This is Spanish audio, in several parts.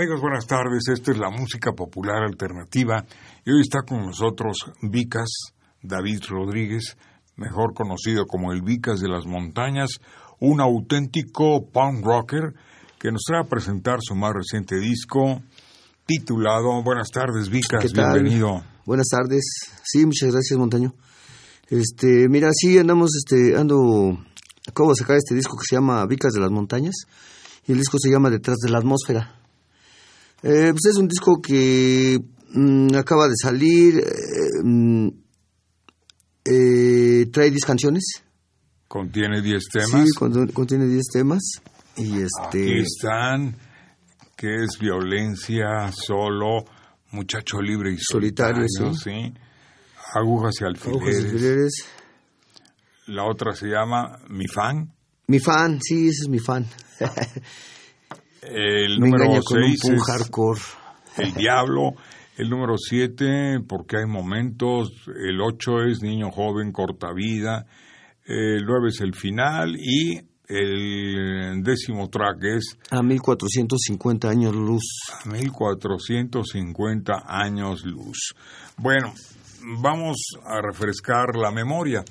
Amigos, buenas tardes. Esta es la música popular alternativa y hoy está con nosotros Vicas David Rodríguez, mejor conocido como el Vicas de las Montañas, un auténtico punk rocker que nos trae a presentar su más reciente disco titulado Buenas tardes, Vicas, bienvenido. Buenas tardes. Sí, muchas gracias, Montaño. Este, mira, sí andamos este ando acabo de sacar este disco que se llama Vicas de las Montañas y el disco se llama Detrás de la atmósfera. Eh, pues es un disco que mm, acaba de salir, eh, mm, eh, trae 10 canciones. Contiene 10 temas. Sí, contiene 10 temas. Y este... Aquí están, que es violencia, solo, muchacho libre y solitario, ¿sí? Agujas y alfileres. Agujas y alfileres. La otra se llama Mi Fan. Mi Fan, sí, ese es mi fan. El número 6 es hardcore. El Diablo. El número 7, porque hay momentos. El 8 es Niño Joven, Corta Vida. El 9 es el final. Y el décimo track es... A 1450 años luz. A 1450 años luz. Bueno, vamos a refrescar la memoria.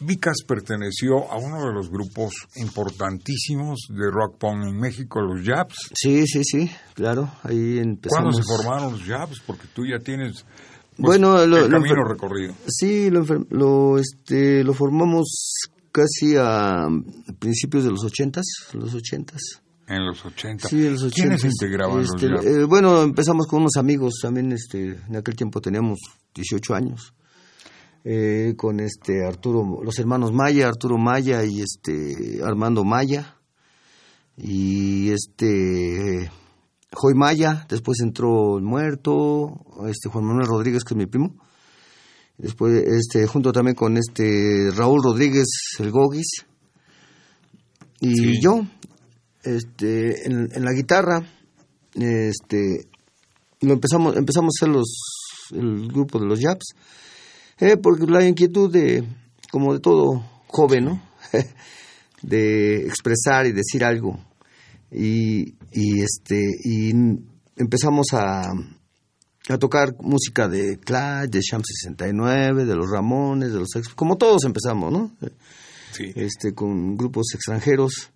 Vicas perteneció a uno de los grupos importantísimos de rock punk en México, los Jabs. Sí, sí, sí, claro. Ahí empezamos. ¿Cuándo se formaron los Jabs? Porque tú ya tienes pues, bueno, el camino recorrido. Sí, lo, lo, este, lo formamos casi a principios de los ochentas, los ochentas. En los ochentas. Sí, en los ochentas. ¿Quiénes integraban los este? Eh, bueno, empezamos con unos amigos también, este, en aquel tiempo teníamos 18 años. Eh, con este Arturo, los hermanos Maya, Arturo Maya y este Armando Maya. Y este Joy Maya, después entró el muerto, este Juan Manuel Rodríguez que es mi primo, después este junto también con este Raúl Rodríguez el Gogis y yo este en, en, la guitarra este lo empezamos empezamos a hacer los el grupo de los Japs eh, porque la inquietud de, como de todo joven, ¿no? de expresar y decir algo. Y, y este, y empezamos a, a tocar música de Clash, de Sham 69, de los Ramones, de los como todos empezamos, ¿no? Sí. Este, con grupos extranjeros.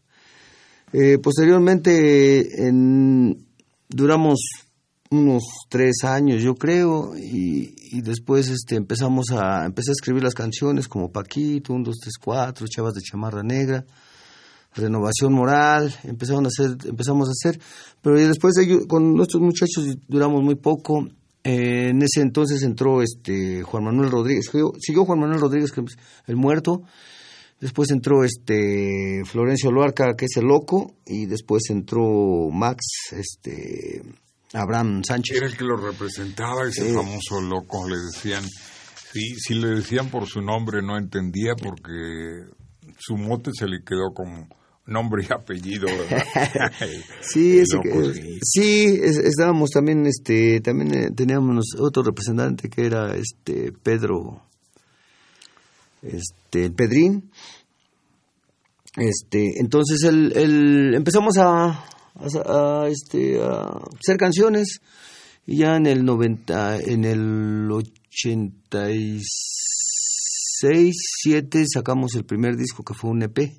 Eh, posteriormente en, duramos unos tres años, yo creo, y, y, después este, empezamos a, empecé a escribir las canciones como Paquito, un, dos, tres, cuatro, Chavas de Chamarra Negra, Renovación Moral, empezaron a hacer, empezamos a hacer, pero después de, con nuestros muchachos duramos muy poco. Eh, en ese entonces entró este Juan Manuel Rodríguez, siguió Juan Manuel Rodríguez, el muerto, después entró este Florencio Loarca, que es el loco, y después entró Max, este Abraham Sánchez. Era el que lo representaba, ese famoso loco, le decían. Sí, si le decían por su nombre no entendía porque su mote se le quedó como nombre y apellido, sí, ese sí, estábamos también, este, también eh, teníamos otro representante que era este Pedro, este, el Pedrín. Este, entonces el, empezamos a, a, este, a hacer canciones y ya en el 90, en el 86, 7 sacamos el primer disco que fue un EP.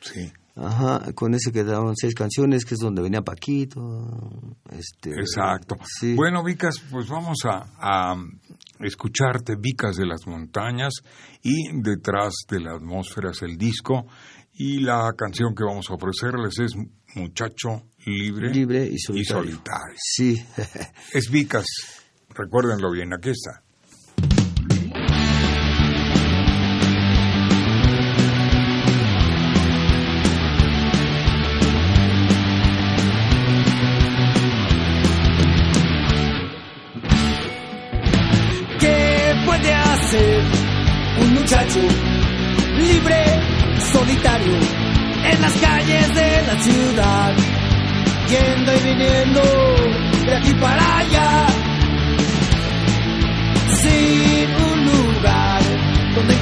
Sí. Ajá, con ese quedaron seis canciones, que es donde venía Paquito. Este, Exacto. Bueno, Vicas, pues vamos a, a, escucharte, Vicas de las Montañas, y detrás de la atmósfera es el disco, y la canción que vamos a ofrecerles es Muchacho libre, libre y solitario. Sí. es Vicas, recuérdenlo bien, aquí está.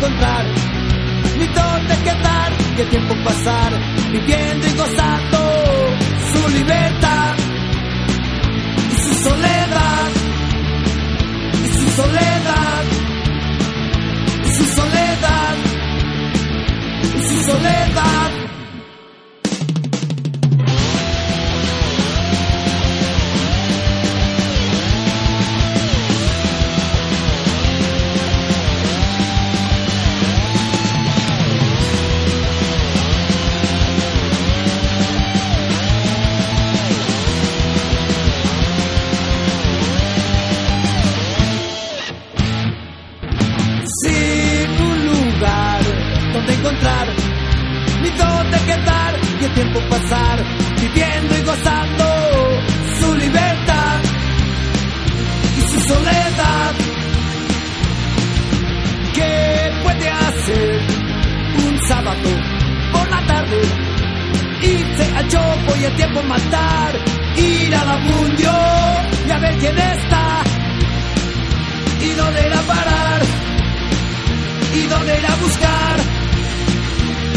Encontrar, ni donde quedar, el tiempo pasar, viviendo y gozando su libertad y su soledad, y su soledad, Irse al chopo y el tiempo matar, ir a la mundio y a ver quién está. Y dónde ir a parar. Y dónde ir a buscar.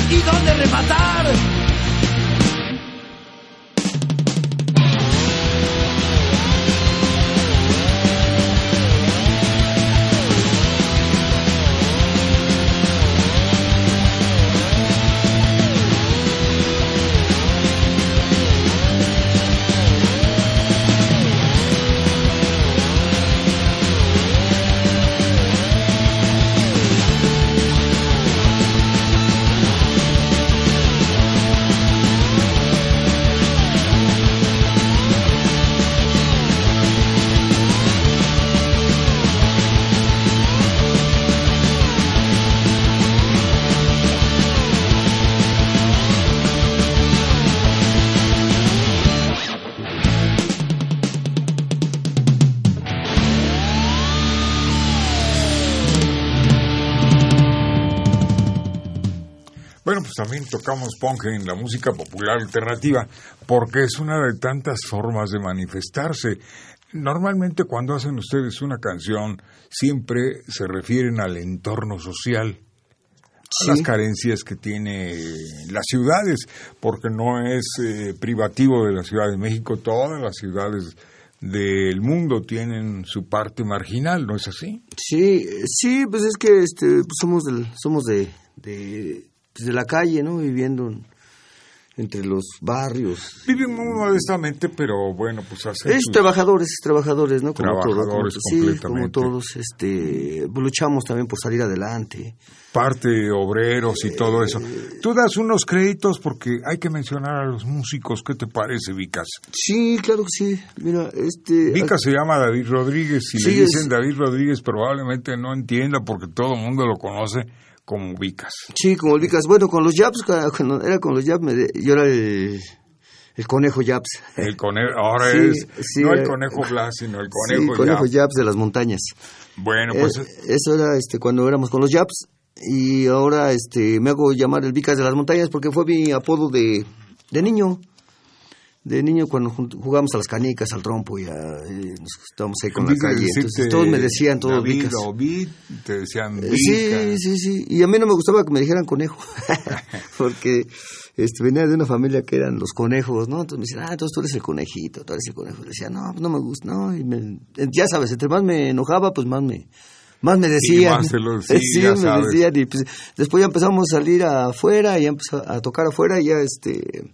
Y dónde rematar. Tocamos punk en la música popular alternativa, porque es una de tantas formas de manifestarse. Normalmente cuando hacen ustedes una canción, siempre se refieren al entorno social, las carencias que tiene las ciudades, porque no es eh, privativo de la Ciudad de México, todas las ciudades del mundo tienen su parte marginal, ¿no es así? Sí, sí, pues es que este, pues somos del, somos de, de la calle, ¿no? Viviendo entre los barrios. Viven muy modestamente, pero bueno, pues hacen Es trabajadores, trabajadores, ¿no? Como trabajadores todos. Sí, como todos, este, luchamos también por salir adelante. Parte obreros y todo eso. Eh, Tú das unos créditos porque hay que mencionar a los músicos. ¿Qué te parece, Vicas? Sí, claro que sí. Mira, este... Vicas se llama David Rodríguez. Si le dicen David Rodríguez, probablemente no entienda porque todo el mundo lo conoce como Vicas. Sí, como Vicas. Bueno, con los Japs, cuando era con los Japs, yo era el, el conejo Japs. El conejo, ahora es no el eh, conejo Blas, sino el conejo, sí, conejo Japs. de las montañas. Bueno, pues eso era este cuando éramos con los Japs y ahora este me hago llamar el Vicas de las montañas porque fue mi apodo de, de niño de niño cuando jugábamos a las canicas, al trompo y, nos estábamos ahí con la calle. Entonces todos me decían, todos David te decían eh, Sí, sí, sí. Y a mí no me gustaba que me dijeran conejo, porque este, venía de una familia que eran los conejos, ¿no? Entonces me decían, ah, entonces tú eres el conejito, tú eres el conejo. Y le decía, no, pues no me gusta, ¿no? Y ya sabes, entre más me enojaba, pues más me más me decían. Sí, más sí, sí me decían. Y pues, después ya empezamos a salir afuera, y ya empezó a tocar afuera, y ya este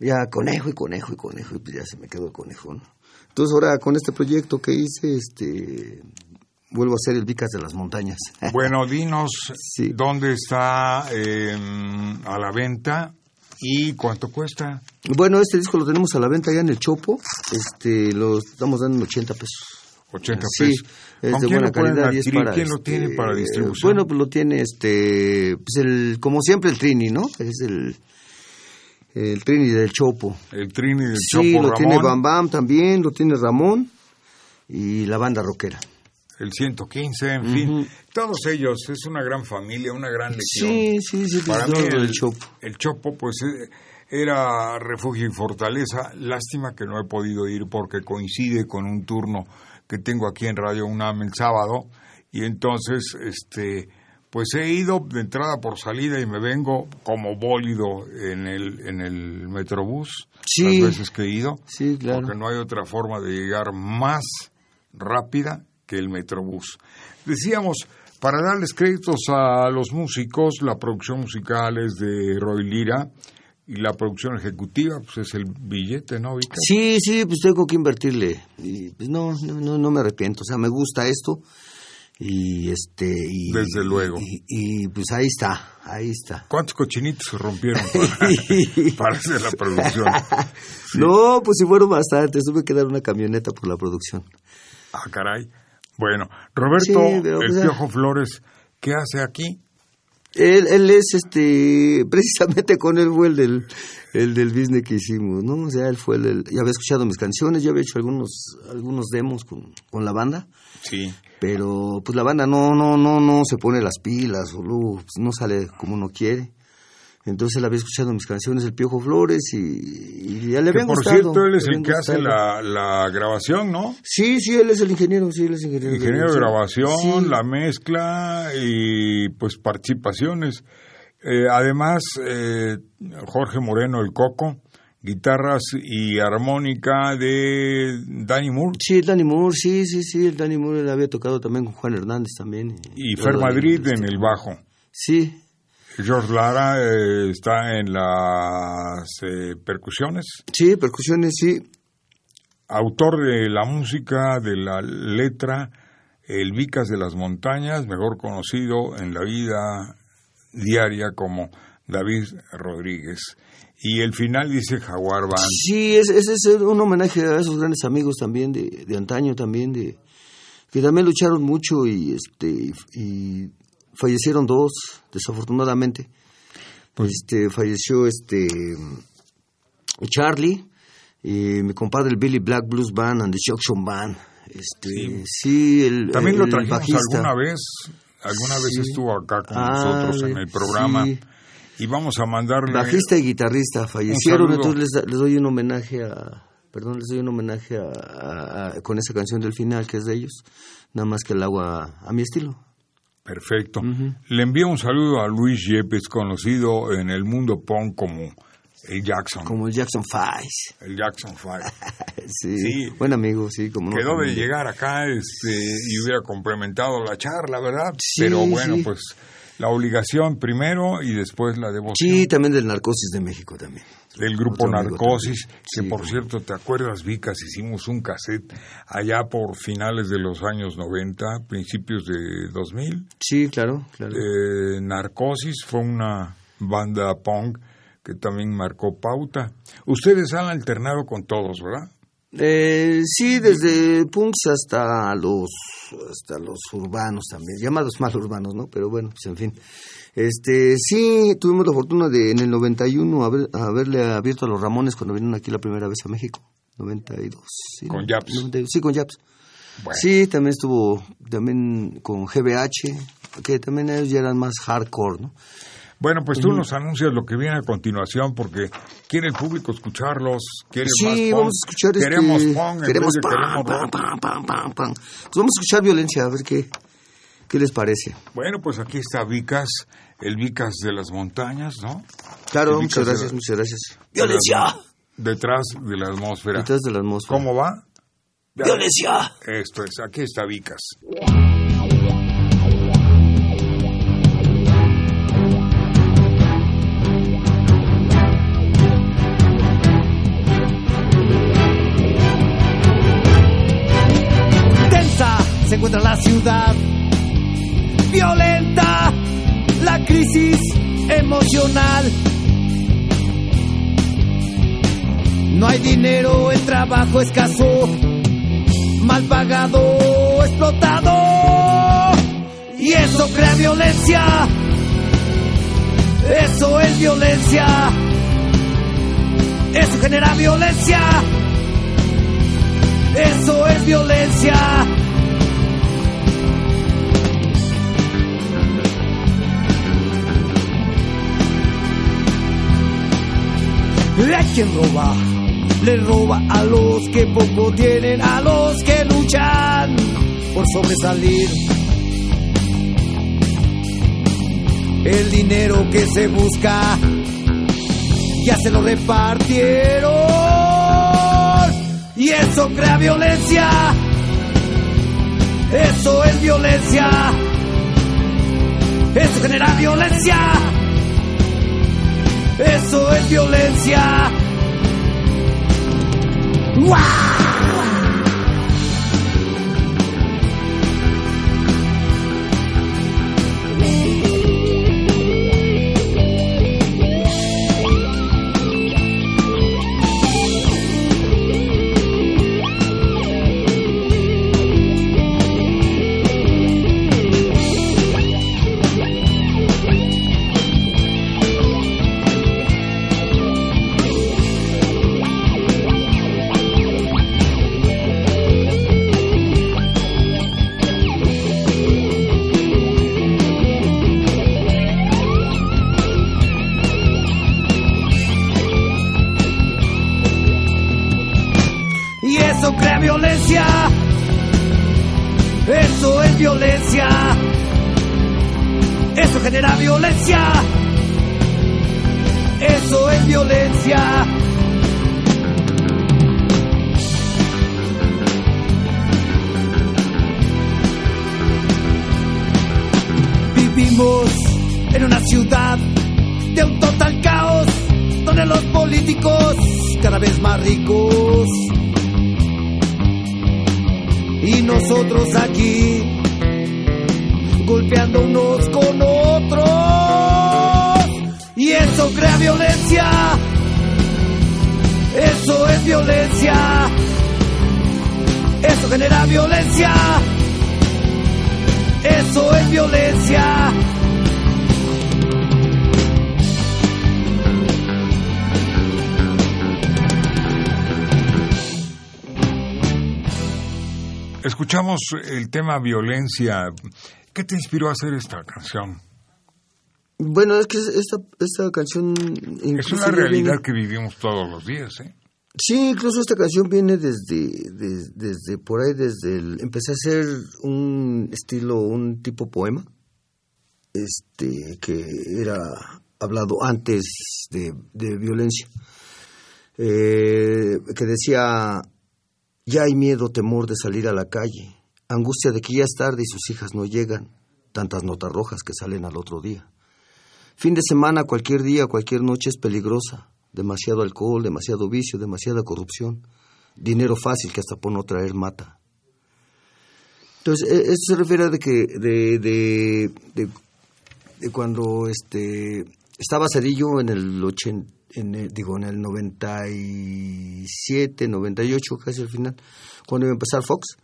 ya conejo y conejo y conejo, y pues ya se me quedó el conejo, ¿no? Entonces ahora con este proyecto que hice, este vuelvo a ser el Vicas de las Montañas. Bueno, dinos dónde está em, a la venta ¿Y cuánto cuesta? Bueno, este disco lo tenemos a la venta ya en el Chopo. Este, lo estamos dando en 80 pesos. 80 Sí, pesos. es ¿Con de quién buena calidad y es para, ¿Quién lo este, tiene para distribución? Bueno, pues lo tiene este, pues el, como siempre el Trini, ¿no? Es el, el Trini del Chopo. el Trini del Sí, Chopo lo tiene Bam Bam también, lo tiene Ramón y la banda rockera. el 115, en fin. Todos ellos, es una gran familia, una gran legión. Sí, sí, sí, Para mí el, del Chopo. el Chopo, pues eh, era refugio y fortaleza. Lástima que no he podido ir porque coincide con un turno que tengo aquí en Radio UNAM el sábado. Y entonces, este, pues he ido de entrada por salida y me vengo como bólido en el, en el Metrobús. Sí. Las veces que he ido. Sí, claro. Porque no hay otra forma de llegar más rápida que el Metrobús. Decíamos, para darles créditos a los músicos, la producción musical es de Roy Lira y la producción ejecutiva pues es el billete, ¿no, Vika? Sí, sí, pues tengo que invertirle. Y pues no, no, no, no me arrepiento. O sea, me gusta esto. Y este. Y, Desde luego. Y, y, pues ahí está, ahí está. ¿Cuántos cochinitos se rompieron para, para hacer la producción? No, pues sí fueron bastantes. Tuve que dar una camioneta por la producción. Ah, caray. Bueno, Roberto, Sí, pero, el pues, ya. Piojo Flores, ¿qué hace aquí? Él, él es este, precisamente con él fue el del, el del business que hicimos, ¿no? O sea, él fue el, del- ya había escuchado mis canciones, ya había hecho algunos, algunos demos con, con la banda, Sí. pero pues la banda no, no, no, no se pone las pilas, o luego, pues, no sale como uno quiere. Entonces él había escuchado mis canciones, el Piojo Flores, y, y ya le Que habían por gustado, cierto, él es el que hace gustado. la, la grabación, ¿no? Sí, sí, él es el ingeniero, sí, él es ingeniero. Ingeniero de grabación, Sí. la mezcla y pues participaciones. Eh, además, eh, Jorge Moreno, el Coco, guitarras y armónica de Danny Moore Sí, Danny Moore, sí, sí, sí, el Danny Moore él había tocado también con Juan Hernández también. y todo Fer Madrid este, en el bajo. Sí, George Lara eh, está en las eh, percusiones, sí, percusiones, sí. autor de la música, de la letra, el Vicas de las Montañas, mejor conocido en la vida diaria como David Rodríguez. Y el final dice Jaguar Band. Sí, ese ese es un homenaje a esos grandes amigos también de, de antaño también, de que también lucharon mucho y este y fallecieron dos, desafortunadamente. Pues este falleció este Charlie y mi compadre el Billy Black Blues Band and the Junction Band. Este, sí, el También lo trajimos bajista. alguna vez, alguna vez estuvo acá con Ah, nosotros en el programa sí. y vamos a mandarle Bajista y guitarrista fallecieron, entonces les, les doy un homenaje a, perdón, les doy un homenaje a, a- a- con esa canción del final que es de ellos, nada más que el agua a mi estilo. Perfecto. Le envío un saludo a Luis Yepes, conocido en el mundo punk como el Jackson. Como el Jackson Five. El Jackson Five. Sí, Sí. buen amigo, sí, como no. Quedó de llegar acá este, y hubiera complementado la charla, ¿verdad? Sí, Pero bueno, sí. pues la obligación primero y después la devoción. Sí, también del Narcosis de México también. del grupo Otro Narcosis, que Sí, por cierto, ¿te acuerdas, Vicas? Hicimos un cassette allá por finales de los años 90, principios de 2000. Sí, claro, claro. Eh, Narcosis fue una banda punk que también marcó pauta. Ustedes han alternado con todos, ¿verdad? Eh, sí, desde punks hasta los hasta los urbanos también, llamados mal urbanos, ¿no? Pero bueno, pues en fin. Este, sí, tuvimos la fortuna de en el 91 haber, haberle abierto a los Ramones cuando vinieron aquí la primera vez a México. 92. Sí, Con ¿no? Yaps. 92, sí, con. Bueno. Sí, también estuvo también con GBH, que también ellos ya eran más hardcore, ¿no? Bueno, pues tú nos anuncias lo que viene a continuación porque quiere el público escucharlos, quiere Sí, más punk. vamos a escuchar Queremos este, punk, queremos pam, queremos pam. Pues vamos a escuchar violencia, a ver qué, qué les parece. Bueno, pues aquí está Vicas, el Vicas de las montañas, ¿no? Claro, muchas gracias, muchas gracias. ¡Violencia! Detrás de la atmósfera. Detrás de la atmósfera. ¿Cómo va? ¡Violencia! Esto es, aquí está Vicas. No hay dinero, el trabajo escaso, mal pagado, explotado. Y eso crea violencia. Eso es violencia. Eso genera violencia. Eso es violencia. Hay quien roba, le roba a los que poco tienen, a los que luchan por sobresalir. El dinero que se busca ya se lo repartieron y eso crea violencia. Eso es violencia. Eso genera violencia. Eso es violencia. Ciudad de un total caos, donde los políticos cada vez más ricos. Y nosotros aquí golpeando unos con otros. Y eso crea violencia. Eso es violencia. Eso genera violencia. Eso es violencia Escuchamos el tema violencia. ¿Qué te inspiró a hacer esta canción? Bueno, es que esta, esta canción... Es una realidad viene- que vivimos todos los días, ¿eh? Sí, incluso esta canción viene desde, des- desde, por ahí, desde el... Empecé a hacer un estilo, un tipo poema, este, que era hablado antes de, de violencia, eh, que decía, ya hay miedo, temor de salir a la calle, angustia de que ya es tarde y sus hijas no llegan, tantas notas rojas que salen al otro día. Fin de semana, cualquier día, cualquier noche es peligrosa. Demasiado alcohol, demasiado vicio, demasiada corrupción. Dinero fácil que hasta por no traer mata. Entonces, e- esto se refiere de que de, de, de- de cuando este estaba Cedillo en el 80, en el- digo en el 97, 98 casi al final, cuando iba a empezar Fox,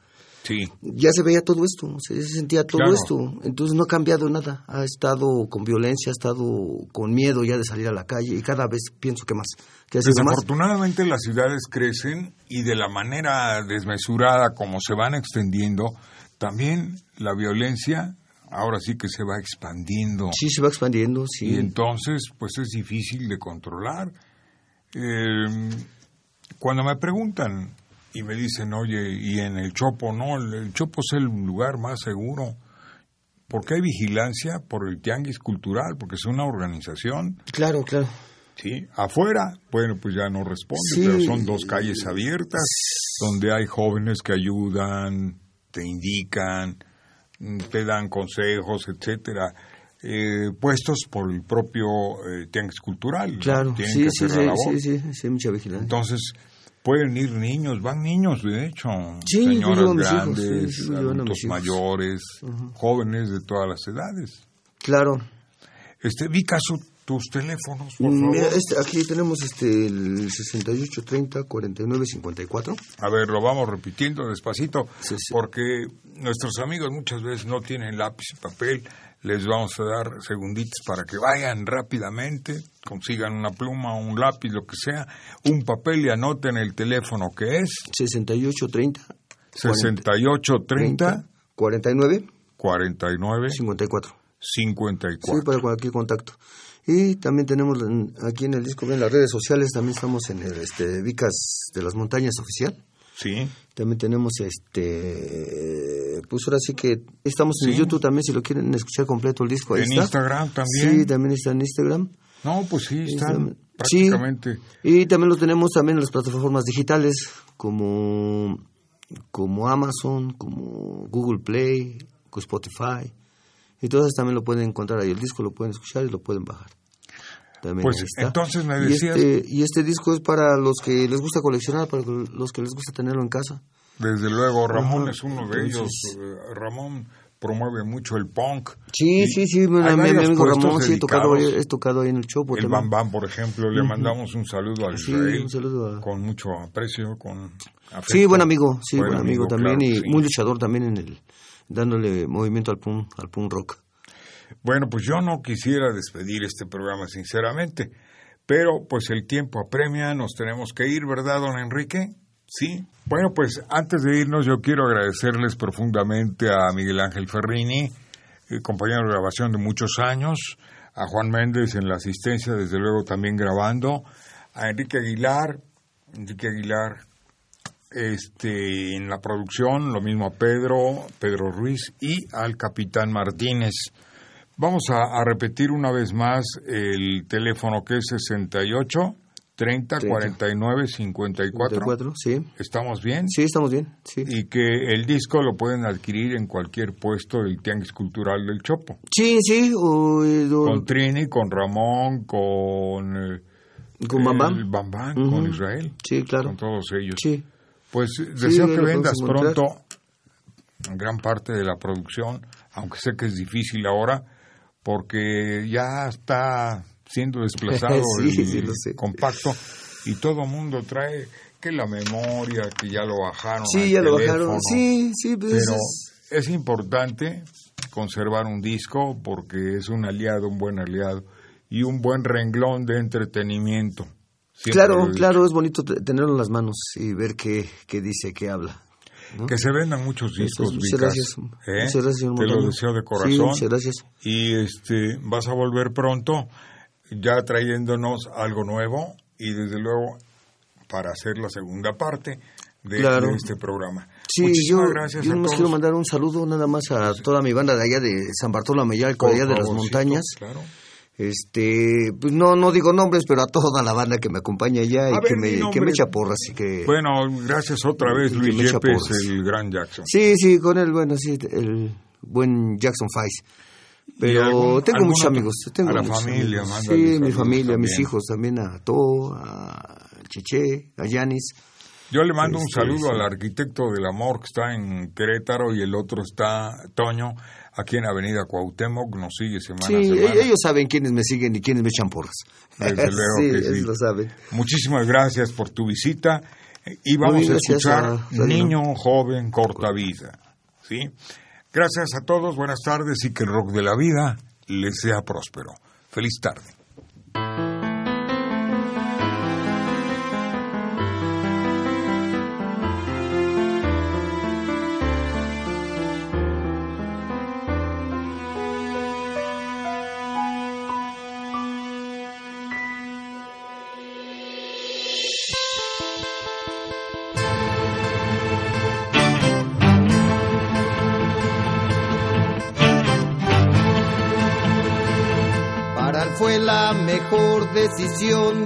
Sí. ya se veía todo esto, se sentía todo Claro. esto. Entonces no ha cambiado nada. Ha estado con violencia, ha estado con miedo ya de salir a la calle y cada vez pienso que más. Desafortunadamente las ciudades crecen y de la manera desmesurada como se van extendiendo, también la violencia ahora sí que se va expandiendo. Sí, se va expandiendo, sí. Y entonces, pues es difícil de controlar. Eh, cuando me preguntan y me dicen, oye, y en el Chopo, no, el, el Chopo es el lugar más seguro. Porque hay vigilancia por el tianguis cultural, porque es una organización. Claro, claro. Sí, afuera, bueno, pues ya no responde, Sí. pero son dos calles abiertas donde hay jóvenes que ayudan, te indican, te dan consejos, etcétera, eh, puestos por el propio eh, tianguis cultural. ¿no? Claro, Tienen sí, que sí, sí, sí, sí, sí, mucha vigilancia. Entonces, pueden ir niños, van niños, de hecho, Sí, señoras hijos, grandes, a adultos hijos. mayores, jóvenes de todas las edades. Claro. Este, Vicaso, tus teléfonos, por Mm, favor. mira, este, aquí tenemos este el 68 30 49 54. A ver, lo vamos repitiendo despacito, Sí, sí. porque nuestros amigos muchas veces no tienen lápiz y papel. Les vamos a dar segunditos para que vayan rápidamente, consigan una pluma, un lápiz, lo que sea, un papel y anoten el teléfono que es 68 30 6830 49 49 54. 54. Sí, para cualquier contacto. Y también tenemos en- aquí en el disco, en las redes sociales, también estamos en el este, Vicas de las Montañas oficial. Sí, También tenemos este, pues ahora sí que estamos en Sí. YouTube también, si lo quieren escuchar completo el disco. Ahí en está. Instagram también. Sí, también está en Instagram. No, pues sí, están Sí. prácticamente. Y también lo tenemos también en las plataformas digitales como, como Amazon, como Google Play, como Spotify. Y todas también lo pueden encontrar ahí. El disco lo pueden escuchar y lo pueden bajar. También Pues, está. entonces me Y decías- este, y este disco es para los que les gusta coleccionar, para los que les gusta tenerlo en casa. Desde luego, Ramón Ajá. es uno de ellos. Entonces- Eh, Ramón promueve mucho el punk. Sí, Y sí, sí, mi, hay mi amigo Ramón, sí, he tocado, he tocado ahí en el Chopo. El también. Bam Bam, por ejemplo, le mandamos un saludo al Sí, Israel. un saludo a- Con mucho aprecio, con afecto. Sí, buen amigo, sí, Buen buen, amigo, amigo, también claro y sí. muy luchador también en el dándole movimiento al punk, al punk rock. Bueno, pues yo no quisiera despedir este programa, sinceramente, pero pues el tiempo apremia, nos tenemos que ir, ¿verdad, don Enrique? Sí. Bueno, pues antes de irnos yo quiero agradecerles profundamente a Miguel Ángel Ferrini, eh, compañero de grabación de muchos años, a Juan Méndez en la asistencia, desde luego también grabando, a Enrique Aguilar, Enrique Aguilar este, en la producción, lo mismo a Pedro, Pedro Ruiz y al capitán Martínez. Vamos a, a repetir una vez más el teléfono que es 68 30 49 54. 54, sí. ¿Estamos bien? Sí, estamos bien, sí. Y que el disco lo pueden adquirir en cualquier puesto del Tianguis Cultural del Chopo. Sí, sí, o, o- Con Trini, con Ramón, con... eh, con Bam Bam. el Bam Bam, Ujú. con Israel. Sí, claro. Con todos ellos. Sí. Pues deseo que lo vendas pronto gran parte de la producción, aunque sé que es difícil ahora, porque ya está siendo desplazado Sí, el sí, lo compacto y todo el mundo trae que la memoria, que ya lo bajaron. Sí, ya lo teléfono. bajaron. Sí, sí, pues Pero es- es importante conservar un disco porque es un aliado, un buen aliado y un buen renglón de entretenimiento. Siempre claro, claro, es bonito te- tenerlo en las manos y ver qué, qué dice, qué habla. ¿no? Que se vendan muchos discos, Muchas gracias. ¿eh? Muchas gracias, Te lo deseo de Sí, corazón. muchas gracias. Y este, vas a volver pronto, ya trayéndonos algo nuevo y desde luego para hacer la segunda parte de, Claro. de este programa. Sí, yo, Muchísimas gracias yo a nomás todos. quiero mandar un saludo nada más a toda mi banda de allá de San Bartolomé, Por allá de las montañas. Claro. Este, pues no, no digo nombres, pero a toda la banda que me acompaña allá y A que ver, me, que me echa porras y que... Bueno, gracias otra vez Luis Yepes, el gran Jackson. Sí, sí, con él, bueno, sí, el buen Jackson Fice. ¿Y Pero algún- tengo muchos otro? amigos. Tengo A la muchos familia, amigos. Sí, mi familia, mis también. hijos también, a To, a Cheche, a Yanis. Yo le mando un Este, saludo al arquitecto del amor que está en Querétaro y el otro está, Toño, aquí en Avenida Cuauhtémoc, nos sigue semana Sí, a semana. e- ellos saben quiénes me siguen y quiénes me echan porras. Desde luego sí, que sí. ellos lo saben. Muchísimas gracias por tu visita y vamos a escuchar a Niño Joven Corta Vida. ¿sí? Gracias a todos, buenas tardes y que el rock de la vida les sea próspero. Feliz tarde.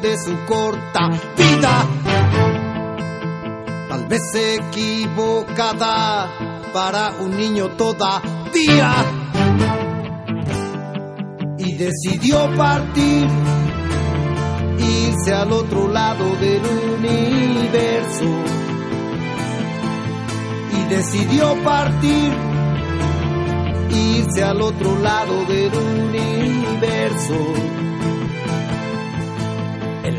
De su corta vida. Tal vez equivocada para un niño todavía. Y decidió partir, irse al otro lado del universo. Y decidió partir irse al otro lado del universo.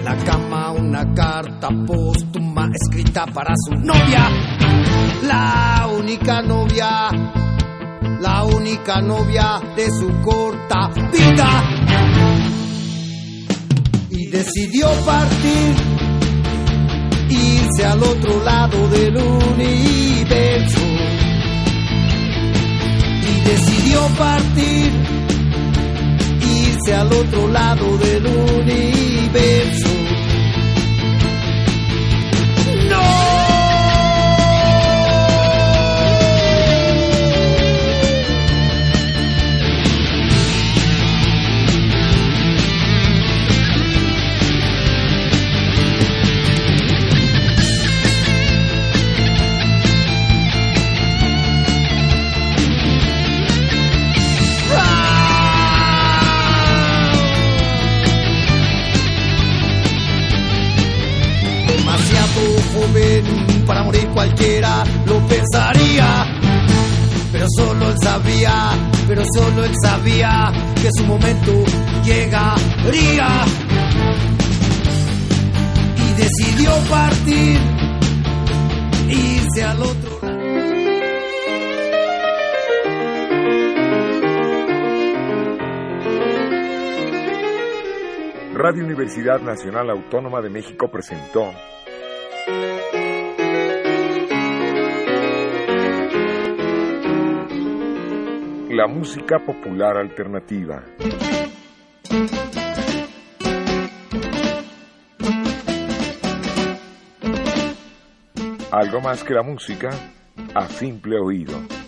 La cama una carta póstuma escrita para su novia, la única novia, la única novia de su corta vida. Y decidió partir, irse al otro lado del universo. Y decidió partir irse al otro lado del universo. Irse al otro. Radio Universidad Nacional Autónoma de México presentó La música popular alternativa. Algo más que la música a simple oído.